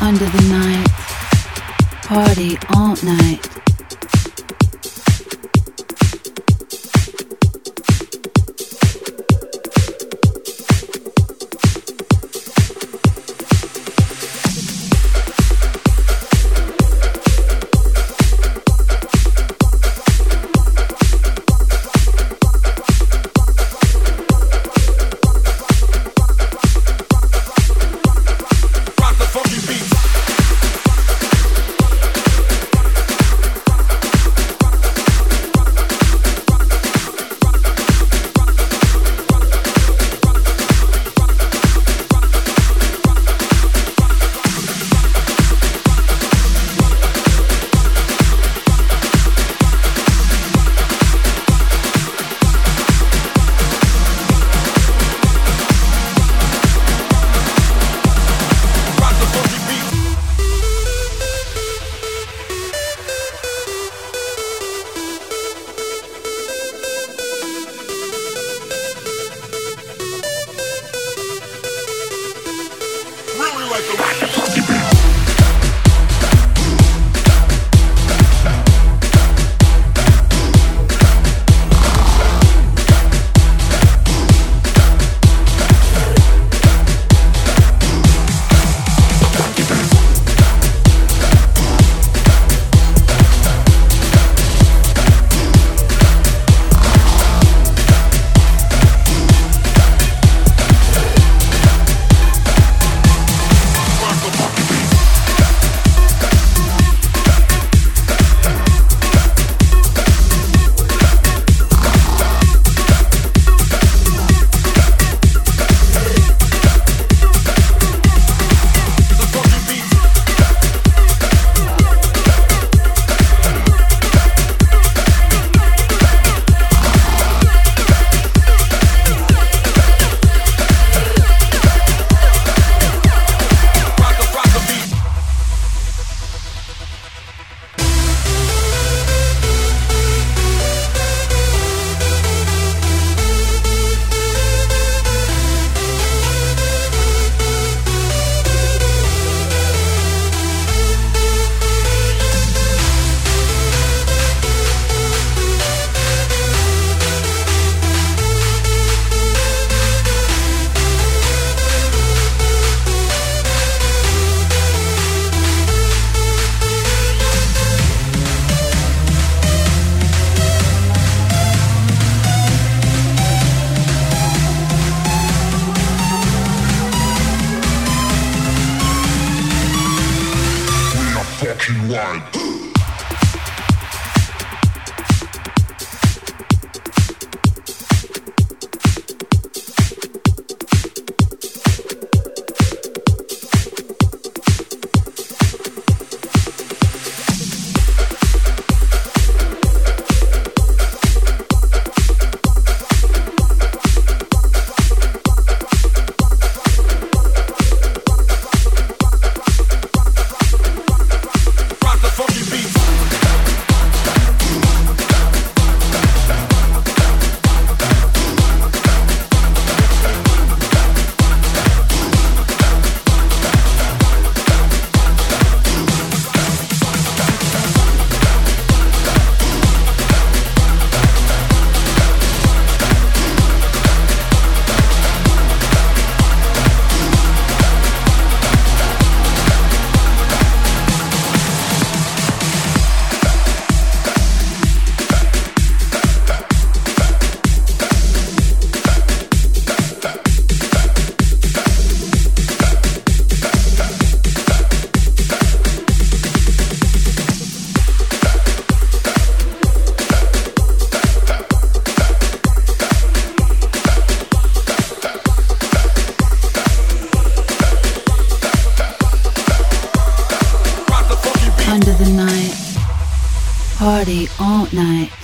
under the night, party all night. Under party all night.